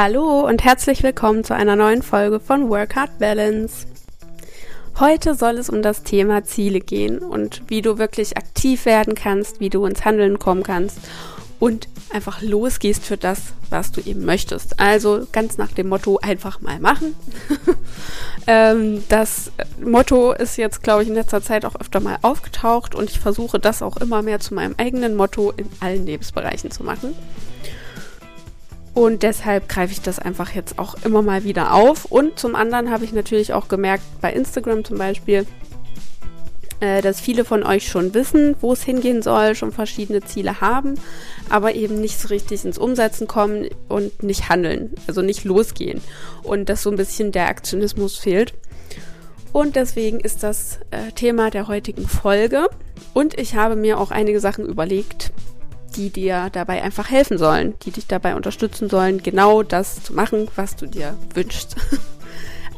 Hallo und herzlich willkommen zu einer neuen Folge von Work Hard Balance. Heute soll es um das Thema Ziele gehen und wie du wirklich aktiv werden kannst, wie du ins Handeln kommen kannst und einfach losgehst für das, was du eben möchtest. Also ganz nach dem Motto einfach mal machen. ähm, das Motto ist jetzt, glaube ich, in letzter Zeit auch öfter mal aufgetaucht und ich versuche das auch immer mehr zu meinem eigenen Motto in allen Lebensbereichen zu machen. Und deshalb greife ich das einfach jetzt auch immer mal wieder auf. Und zum anderen habe ich natürlich auch gemerkt, bei Instagram zum Beispiel, äh, dass viele von euch schon wissen, wo es hingehen soll, schon verschiedene Ziele haben, aber eben nicht so richtig ins Umsetzen kommen und nicht handeln, also nicht losgehen. Und dass so ein bisschen der Aktionismus fehlt. Und deswegen ist das äh, Thema der heutigen Folge. Und ich habe mir auch einige Sachen überlegt, die dir dabei einfach helfen sollen, die dich dabei unterstützen sollen, genau das zu machen, was du dir wünschst.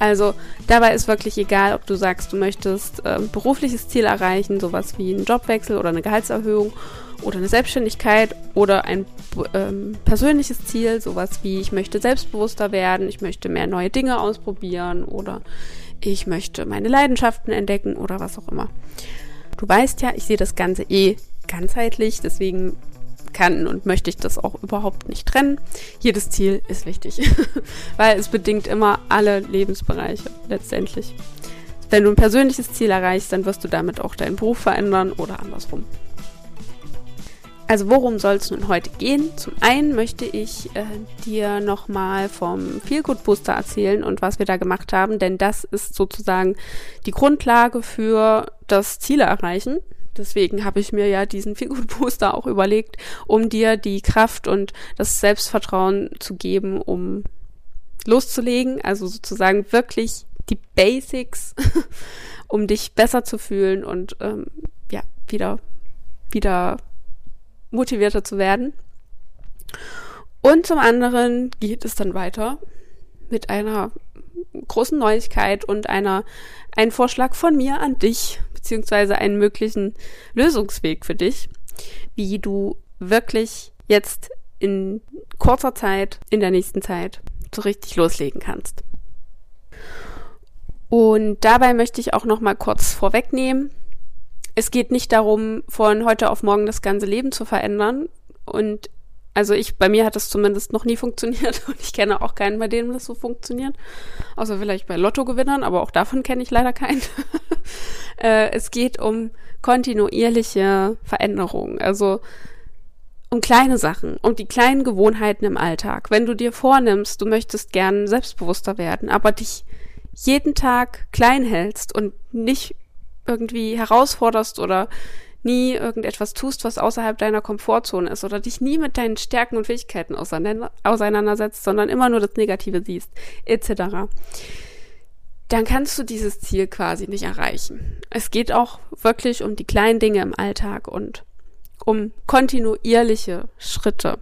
Also dabei ist wirklich egal, ob du sagst, du möchtest äh, berufliches Ziel erreichen, sowas wie einen Jobwechsel oder eine Gehaltserhöhung oder eine Selbstständigkeit oder ein ähm, persönliches Ziel, sowas wie ich möchte selbstbewusster werden, ich möchte mehr neue Dinge ausprobieren oder ich möchte meine Leidenschaften entdecken oder was auch immer. Du weißt ja, ich sehe das Ganze eh ganzheitlich, deswegen kann und möchte ich das auch überhaupt nicht trennen. Jedes Ziel ist wichtig, weil es bedingt immer alle Lebensbereiche letztendlich. Wenn du ein persönliches Ziel erreichst, dann wirst du damit auch deinen Beruf verändern oder andersrum. Also worum soll es nun heute gehen? Zum einen möchte ich äh, dir nochmal vom Feelgood Booster erzählen und was wir da gemacht haben, denn das ist sozusagen die Grundlage für das Ziele erreichen. Deswegen habe ich mir ja diesen Figurposter auch überlegt, um dir die Kraft und das Selbstvertrauen zu geben, um loszulegen. Also sozusagen wirklich die Basics, um dich besser zu fühlen und ähm, ja, wieder, wieder motivierter zu werden. Und zum anderen geht es dann weiter mit einer großen Neuigkeit und einer, ein Vorschlag von mir an dich, beziehungsweise einen möglichen Lösungsweg für dich, wie du wirklich jetzt in kurzer Zeit, in der nächsten Zeit, so richtig loslegen kannst. Und dabei möchte ich auch noch mal kurz vorwegnehmen. Es geht nicht darum, von heute auf morgen das ganze Leben zu verändern. Und also ich, bei mir hat das zumindest noch nie funktioniert und ich kenne auch keinen, bei dem das so funktioniert. Außer vielleicht bei Lottogewinnern, aber auch davon kenne ich leider keinen. äh, es geht um kontinuierliche Veränderungen, also um kleine Sachen, um die kleinen Gewohnheiten im Alltag. Wenn du dir vornimmst, du möchtest gern selbstbewusster werden, aber dich jeden Tag klein hältst und nicht irgendwie herausforderst oder nie irgendetwas tust, was außerhalb deiner Komfortzone ist oder dich nie mit deinen Stärken und Fähigkeiten auseinandersetzt, sondern immer nur das Negative siehst, etc., dann kannst du dieses Ziel quasi nicht erreichen. Es geht auch wirklich um die kleinen Dinge im Alltag und um kontinuierliche Schritte.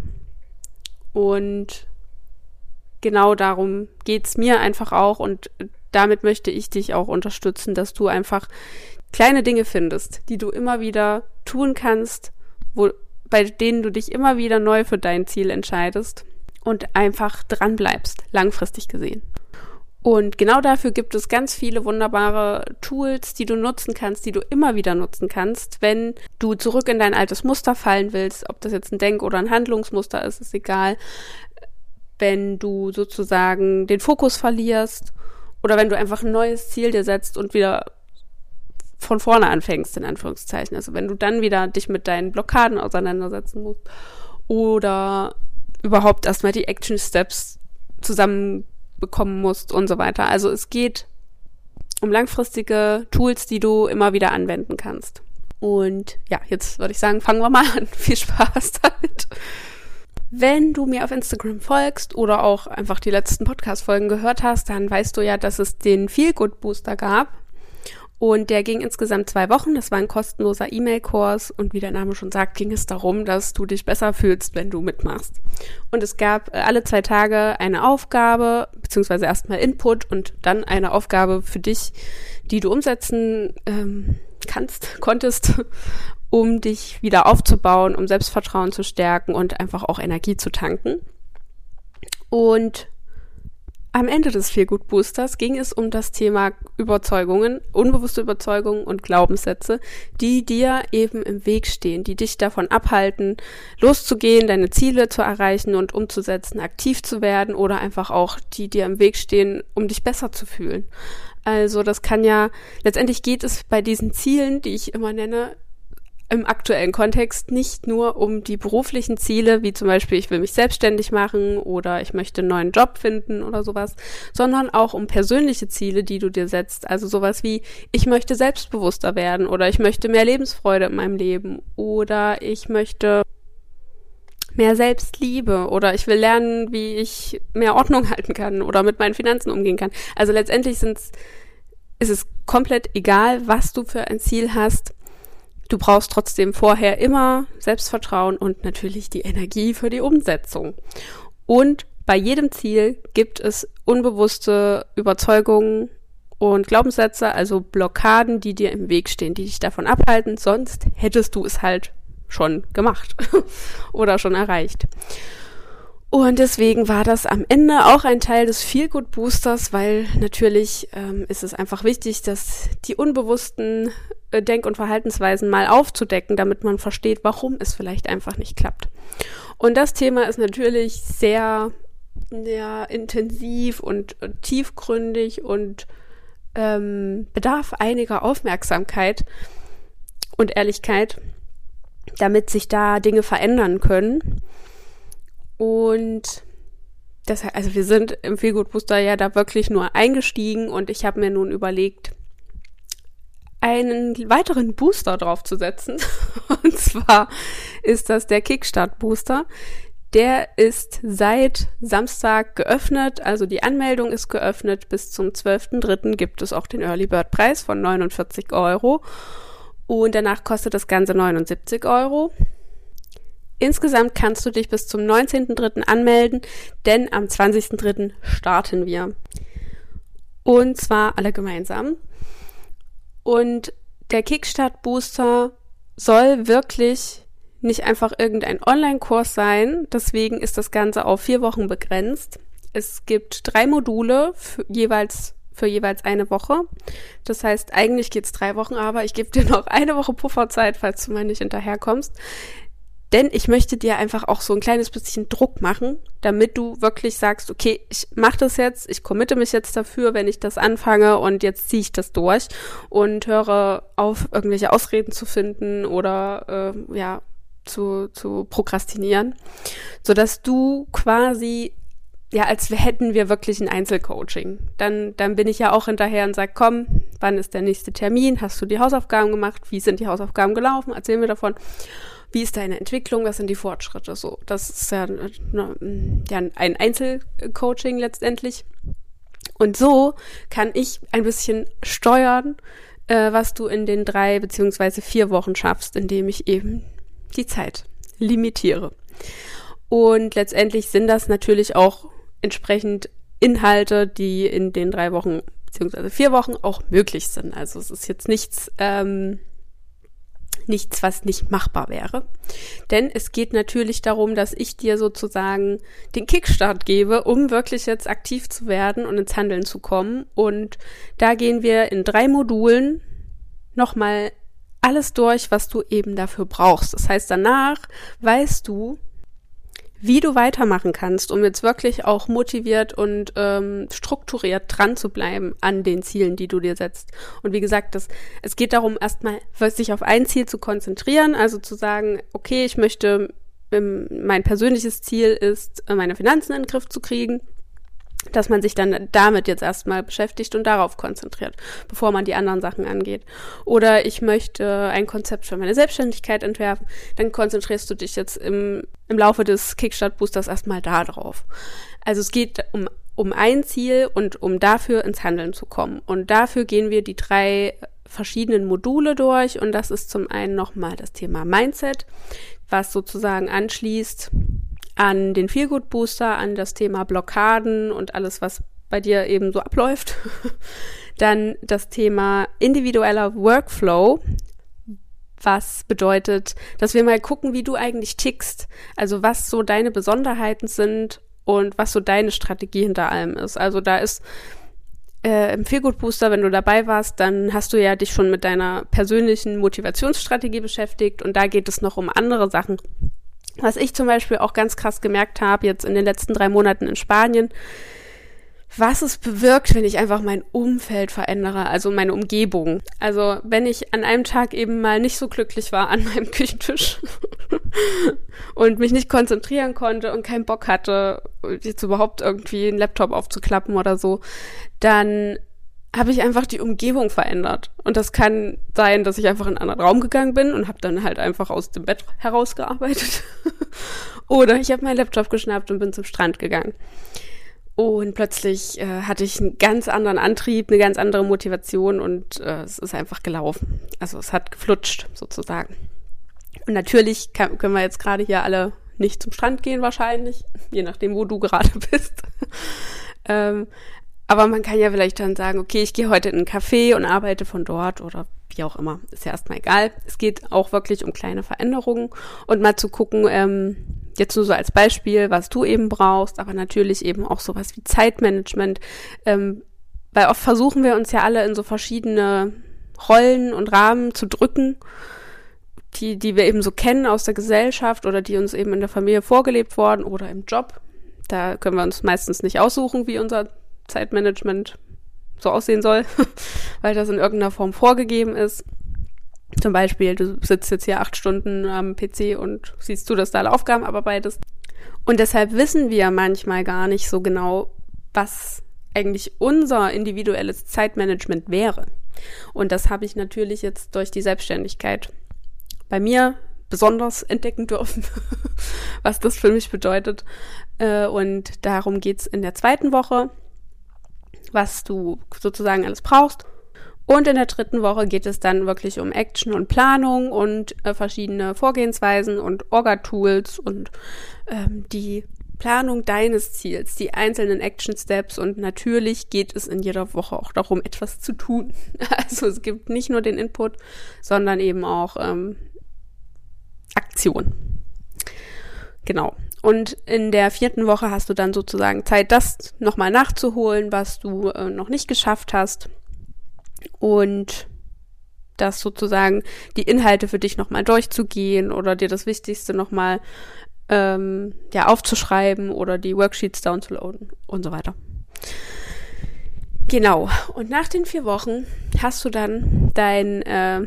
Und genau darum geht's mir einfach auch und damit möchte ich dich auch unterstützen, dass du einfach kleine Dinge findest, die du immer wieder tun kannst, wo, bei denen du dich immer wieder neu für dein Ziel entscheidest und einfach dran bleibst, langfristig gesehen. Und genau dafür gibt es ganz viele wunderbare Tools, die du nutzen kannst, die du immer wieder nutzen kannst, wenn du zurück in dein altes Muster fallen willst, ob das jetzt ein Denk- oder ein Handlungsmuster ist, ist egal. Wenn du sozusagen den Fokus verlierst oder wenn du einfach ein neues Ziel dir setzt und wieder von vorne anfängst, in Anführungszeichen. Also wenn du dann wieder dich mit deinen Blockaden auseinandersetzen musst oder überhaupt erstmal die Action Steps zusammenbekommen musst und so weiter. Also es geht um langfristige Tools, die du immer wieder anwenden kannst. Und ja, jetzt würde ich sagen, fangen wir mal an. Viel Spaß damit. Wenn du mir auf Instagram folgst oder auch einfach die letzten Podcast-Folgen gehört hast, dann weißt du ja, dass es den Feel Good Booster gab. Und der ging insgesamt zwei Wochen. Das war ein kostenloser E-Mail-Kurs. Und wie der Name schon sagt, ging es darum, dass du dich besser fühlst, wenn du mitmachst. Und es gab äh, alle zwei Tage eine Aufgabe, beziehungsweise erstmal Input und dann eine Aufgabe für dich, die du umsetzen ähm, kannst, konntest, um dich wieder aufzubauen, um Selbstvertrauen zu stärken und einfach auch Energie zu tanken. Und am Ende des Feelgood Boosters ging es um das Thema Überzeugungen, unbewusste Überzeugungen und Glaubenssätze, die dir eben im Weg stehen, die dich davon abhalten, loszugehen, deine Ziele zu erreichen und umzusetzen, aktiv zu werden oder einfach auch die dir im Weg stehen, um dich besser zu fühlen. Also das kann ja, letztendlich geht es bei diesen Zielen, die ich immer nenne, im aktuellen Kontext nicht nur um die beruflichen Ziele, wie zum Beispiel ich will mich selbstständig machen oder ich möchte einen neuen Job finden oder sowas, sondern auch um persönliche Ziele, die du dir setzt. Also sowas wie ich möchte selbstbewusster werden oder ich möchte mehr Lebensfreude in meinem Leben oder ich möchte mehr Selbstliebe oder ich will lernen, wie ich mehr Ordnung halten kann oder mit meinen Finanzen umgehen kann. Also letztendlich sind's, ist es komplett egal, was du für ein Ziel hast Du brauchst trotzdem vorher immer Selbstvertrauen und natürlich die Energie für die Umsetzung. Und bei jedem Ziel gibt es unbewusste Überzeugungen und Glaubenssätze, also Blockaden, die dir im Weg stehen, die dich davon abhalten, sonst hättest du es halt schon gemacht oder schon erreicht. Und deswegen war das am Ende auch ein Teil des Feelgood Boosters, weil natürlich ähm, ist es einfach wichtig, dass die unbewussten äh, Denk- und Verhaltensweisen mal aufzudecken, damit man versteht, warum es vielleicht einfach nicht klappt. Und das Thema ist natürlich sehr ja, intensiv und, und tiefgründig und ähm, bedarf einiger Aufmerksamkeit und Ehrlichkeit, damit sich da Dinge verändern können. Und das, also wir sind im Feelgood Booster ja da wirklich nur eingestiegen und ich habe mir nun überlegt, einen weiteren Booster draufzusetzen. Und zwar ist das der Kickstart Booster. Der ist seit Samstag geöffnet, also die Anmeldung ist geöffnet. Bis zum 12.03. gibt es auch den Early Bird Preis von 49 Euro. Und danach kostet das Ganze 79 Euro. Insgesamt kannst du dich bis zum 19.03. anmelden, denn am 20.03. starten wir. Und zwar alle gemeinsam. Und der Kickstart Booster soll wirklich nicht einfach irgendein Online-Kurs sein. Deswegen ist das Ganze auf vier Wochen begrenzt. Es gibt drei Module für jeweils für jeweils eine Woche. Das heißt, eigentlich geht's drei Wochen, aber ich gebe dir noch eine Woche Pufferzeit, falls du mal nicht hinterherkommst. Denn ich möchte dir einfach auch so ein kleines bisschen Druck machen, damit du wirklich sagst, okay, ich mache das jetzt, ich committe mich jetzt dafür, wenn ich das anfange und jetzt ziehe ich das durch und höre auf, irgendwelche Ausreden zu finden oder äh, ja, zu, zu prokrastinieren, sodass du quasi ja, als hätten wir wirklich ein Einzelcoaching. Dann, dann bin ich ja auch hinterher und sage, komm, wann ist der nächste Termin? Hast du die Hausaufgaben gemacht? Wie sind die Hausaufgaben gelaufen? Erzähl mir davon wie ist deine Entwicklung, was sind die Fortschritte, so. Das ist ja, ne, ja ein Einzelcoaching letztendlich. Und so kann ich ein bisschen steuern, äh, was du in den drei beziehungsweise vier Wochen schaffst, indem ich eben die Zeit limitiere. Und letztendlich sind das natürlich auch entsprechend Inhalte, die in den drei Wochen beziehungsweise vier Wochen auch möglich sind. Also es ist jetzt nichts ähm, nichts, was nicht machbar wäre. Denn es geht natürlich darum, dass ich dir sozusagen den Kickstart gebe, um wirklich jetzt aktiv zu werden und ins Handeln zu kommen. Und da gehen wir in drei Modulen nochmal alles durch, was du eben dafür brauchst. Das heißt, danach weißt du, wie du weitermachen kannst, um jetzt wirklich auch motiviert und ähm, strukturiert dran zu bleiben an den Zielen, die du dir setzt. Und wie gesagt, das, es geht darum, erstmal sich auf ein Ziel zu konzentrieren, also zu sagen, okay, ich möchte, ähm, mein persönliches Ziel ist, äh, meine Finanzen in den Griff zu kriegen dass man sich dann damit jetzt erstmal beschäftigt und darauf konzentriert, bevor man die anderen Sachen angeht. Oder ich möchte ein Konzept für meine Selbstständigkeit entwerfen, dann konzentrierst du dich jetzt im, im Laufe des Kickstart-Boosters erstmal darauf. Also es geht um, um ein Ziel und um dafür ins Handeln zu kommen. Und dafür gehen wir die drei verschiedenen Module durch und das ist zum einen nochmal das Thema Mindset, was sozusagen anschließt an den Feelgood Booster, an das Thema Blockaden und alles, was bei dir eben so abläuft. Dann das Thema individueller Workflow, was bedeutet, dass wir mal gucken, wie du eigentlich tickst, also was so deine Besonderheiten sind und was so deine Strategie hinter allem ist. Also da ist äh, im Feelgood Booster, wenn du dabei warst, dann hast du ja dich schon mit deiner persönlichen Motivationsstrategie beschäftigt und da geht es noch um andere Sachen. Was ich zum Beispiel auch ganz krass gemerkt habe, jetzt in den letzten drei Monaten in Spanien, was es bewirkt, wenn ich einfach mein Umfeld verändere, also meine Umgebung. Also wenn ich an einem Tag eben mal nicht so glücklich war an meinem Küchentisch und mich nicht konzentrieren konnte und keinen Bock hatte, jetzt überhaupt irgendwie einen Laptop aufzuklappen oder so, dann habe ich einfach die Umgebung verändert. Und das kann sein, dass ich einfach in einen anderen Raum gegangen bin und habe dann halt einfach aus dem Bett herausgearbeitet. Oder ich habe meinen Laptop geschnappt und bin zum Strand gegangen. Und plötzlich äh, hatte ich einen ganz anderen Antrieb, eine ganz andere Motivation und äh, es ist einfach gelaufen. Also es hat geflutscht sozusagen. Und natürlich kann, können wir jetzt gerade hier alle nicht zum Strand gehen wahrscheinlich, je nachdem, wo du gerade bist. ähm, aber man kann ja vielleicht dann sagen, okay, ich gehe heute in einen Café und arbeite von dort oder wie auch immer. Ist ja erstmal egal. Es geht auch wirklich um kleine Veränderungen und mal zu gucken, ähm, jetzt nur so als Beispiel, was du eben brauchst, aber natürlich eben auch sowas wie Zeitmanagement. Ähm, weil oft versuchen wir uns ja alle in so verschiedene Rollen und Rahmen zu drücken, die, die wir eben so kennen aus der Gesellschaft oder die uns eben in der Familie vorgelebt worden oder im Job. Da können wir uns meistens nicht aussuchen, wie unser Zeitmanagement so aussehen soll, weil das in irgendeiner Form vorgegeben ist. Zum Beispiel, du sitzt jetzt hier acht Stunden am PC und siehst du, dass da alle Aufgaben abarbeitest. Und deshalb wissen wir manchmal gar nicht so genau, was eigentlich unser individuelles Zeitmanagement wäre. Und das habe ich natürlich jetzt durch die Selbstständigkeit bei mir besonders entdecken dürfen, was das für mich bedeutet. Äh, und darum geht's in der zweiten Woche, was du sozusagen alles brauchst. Und in der dritten Woche geht es dann wirklich um Action und Planung und äh, verschiedene Vorgehensweisen und Orga-Tools und ähm, die Planung deines Ziels, die einzelnen Action Steps und natürlich geht es in jeder Woche auch darum, etwas zu tun. Also es gibt nicht nur den Input, sondern eben auch ähm, Aktion. Genau. Und in der vierten Woche hast du dann sozusagen Zeit, das nochmal nachzuholen, was du äh, noch nicht geschafft hast und das sozusagen die Inhalte für dich nochmal durchzugehen oder dir das Wichtigste nochmal ähm, ja, aufzuschreiben oder die Worksheets downzuladen und so weiter. Genau. Und nach den vier Wochen hast du dann dein, äh,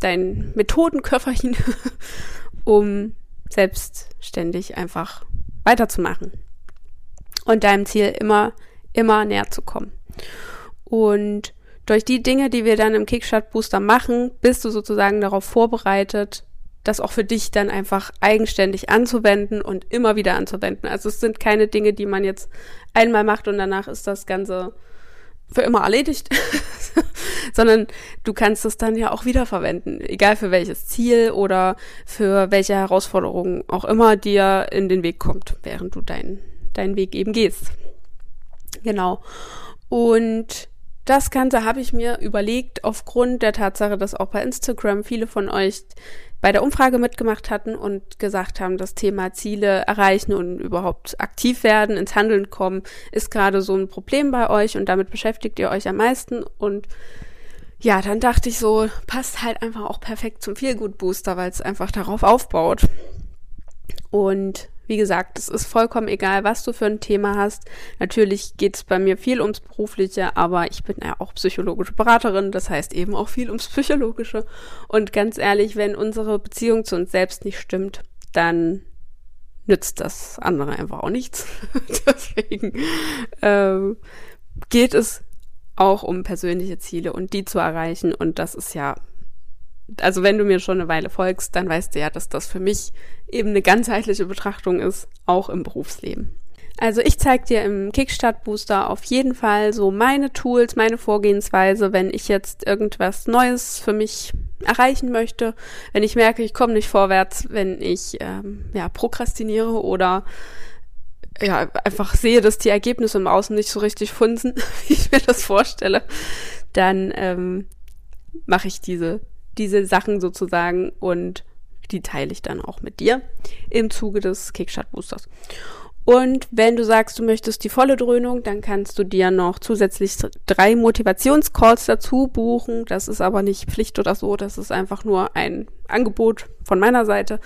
dein Methodenköfferchen, um selbstständig einfach weiterzumachen und deinem Ziel immer, immer näher zu kommen. Und durch die Dinge, die wir dann im Kickstart Booster machen, bist du sozusagen darauf vorbereitet, das auch für dich dann einfach eigenständig anzuwenden und immer wieder anzuwenden. Also es sind keine Dinge, die man jetzt einmal macht und danach ist das Ganze für immer erledigt, sondern du kannst es dann ja auch wieder verwenden, egal für welches Ziel oder für welche Herausforderung auch immer dir in den Weg kommt, während du deinen deinen Weg eben gehst. Genau. Und das Ganze habe ich mir überlegt aufgrund der Tatsache, dass auch bei Instagram viele von euch bei der Umfrage mitgemacht hatten und gesagt haben, das Thema Ziele erreichen und überhaupt aktiv werden, ins Handeln kommen, ist gerade so ein Problem bei euch und damit beschäftigt ihr euch am meisten. Und ja, dann dachte ich so, passt halt einfach auch perfekt zum Feelgood Booster, weil es einfach darauf aufbaut. Und wie gesagt, es ist vollkommen egal, was du für ein Thema hast. Natürlich geht es bei mir viel ums Berufliche, aber ich bin ja auch psychologische Beraterin, das heißt eben auch viel ums Psychologische. Und ganz ehrlich, wenn unsere Beziehung zu uns selbst nicht stimmt, dann nützt das andere einfach auch nichts. Deswegen ähm, geht es auch um persönliche Ziele und die zu erreichen. Und das ist ja also wenn du mir schon eine Weile folgst, dann weißt du ja, dass das für mich eben eine ganzheitliche Betrachtung ist, auch im Berufsleben. Also ich zeige dir im Kickstart Booster auf jeden Fall so meine Tools, meine Vorgehensweise, wenn ich jetzt irgendwas Neues für mich erreichen möchte, wenn ich merke, ich komme nicht vorwärts, wenn ich ähm, ja prokrastiniere oder ja einfach sehe, dass die Ergebnisse im Außen nicht so richtig funzen, wie ich mir das vorstelle, dann ähm, mache ich diese diese Sachen sozusagen und die teile ich dann auch mit dir im Zuge des Kickstart Boosters. Und wenn du sagst, du möchtest die volle Dröhnung, dann kannst du dir noch zusätzlich drei Motivationscalls dazu buchen. Das ist aber nicht Pflicht oder so, das ist einfach nur ein Angebot von meiner Seite.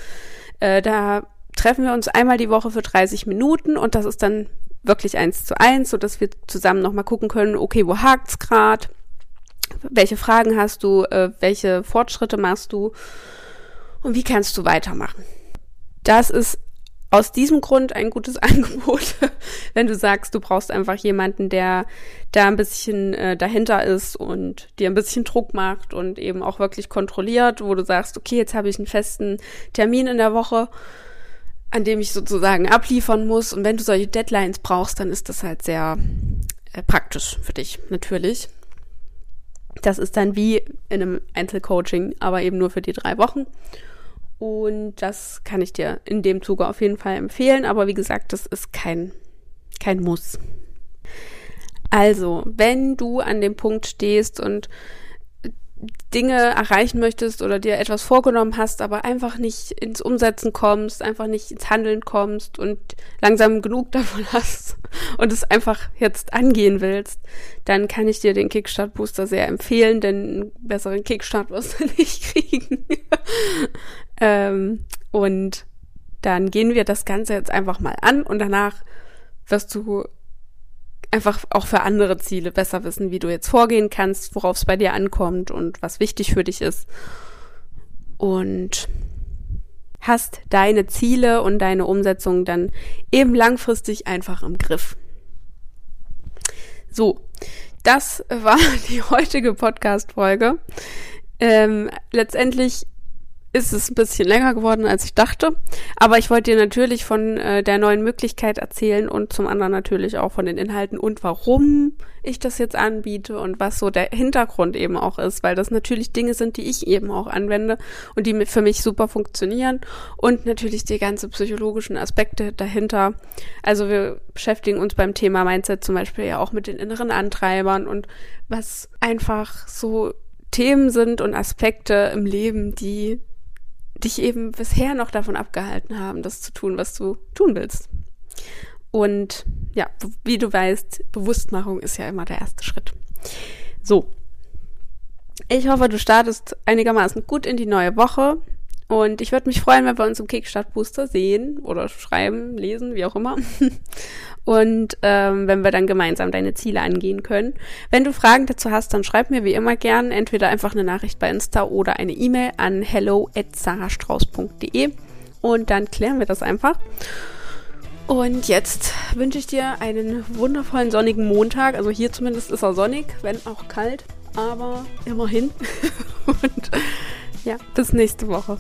Äh, da treffen wir uns einmal die Woche für 30 Minuten und das ist dann wirklich eins zu eins, sodass wir zusammen nochmal gucken können, okay, wo hakt's grad? Welche Fragen hast du? Äh, welche Fortschritte machst du? Und wie kannst du weitermachen? Das ist aus diesem Grund ein gutes Angebot, wenn du sagst, du brauchst einfach jemanden, der da ein bisschen äh, dahinter ist und dir ein bisschen Druck macht und eben auch wirklich kontrolliert, wo du sagst, okay, jetzt habe ich einen festen Termin in der Woche, an dem ich sozusagen abliefern muss. Und wenn du solche Deadlines brauchst, dann ist das halt sehr äh, praktisch für dich, natürlich. Das ist dann wie in einem Einzelcoaching, aber eben nur für die drei Wochen. Und das kann ich dir in dem Zuge auf jeden Fall empfehlen. Aber wie gesagt, das ist kein, kein Muss. Also, wenn du an dem Punkt stehst und Dinge erreichen möchtest oder dir etwas vorgenommen hast, aber einfach nicht ins Umsetzen kommst, einfach nicht ins Handeln kommst und langsam genug davon hast und es einfach jetzt angehen willst, dann kann ich dir den Kickstart Booster sehr empfehlen, denn einen besseren Kickstart wirst du nicht kriegen. ähm, und dann gehen wir das Ganze jetzt einfach mal an und danach wirst du einfach auch für andere Ziele besser wissen, wie du jetzt vorgehen kannst, worauf es bei dir ankommt und was wichtig für dich ist. Und hast deine Ziele und deine Umsetzung dann eben langfristig einfach im Griff. So, das war die heutige Podcast-Folge. Ähm, letztendlich ist es ein bisschen länger geworden, als ich dachte. Aber ich wollte dir natürlich von äh, der neuen Möglichkeit erzählen und zum anderen natürlich auch von den Inhalten und warum ich das jetzt anbiete und was so der Hintergrund eben auch ist, weil das natürlich Dinge sind, die ich eben auch anwende und die für mich super funktionieren und natürlich die ganze psychologischen Aspekte dahinter. Also wir beschäftigen uns beim Thema Mindset zum Beispiel ja auch mit den inneren Antreibern und was einfach so Themen sind und Aspekte im Leben, die dich eben bisher noch davon abgehalten haben, das zu tun, was du tun willst. Und ja, wie du weißt, Bewusstmachung ist ja immer der erste Schritt. So. Ich hoffe, du startest einigermaßen gut in die neue Woche. Und ich würde mich freuen, wenn wir uns im Kickstart Booster sehen oder schreiben, lesen, wie auch immer. Und ähm, wenn wir dann gemeinsam deine Ziele angehen können. Wenn du Fragen dazu hast, dann schreib mir wie immer gern entweder einfach eine Nachricht bei Insta oder eine E-Mail an hello@sarastrauß.de und dann klären wir das einfach. Und jetzt wünsche ich dir einen wundervollen sonnigen Montag. Also hier zumindest ist er sonnig, wenn auch kalt, aber immerhin. Und ja, bis nächste Woche.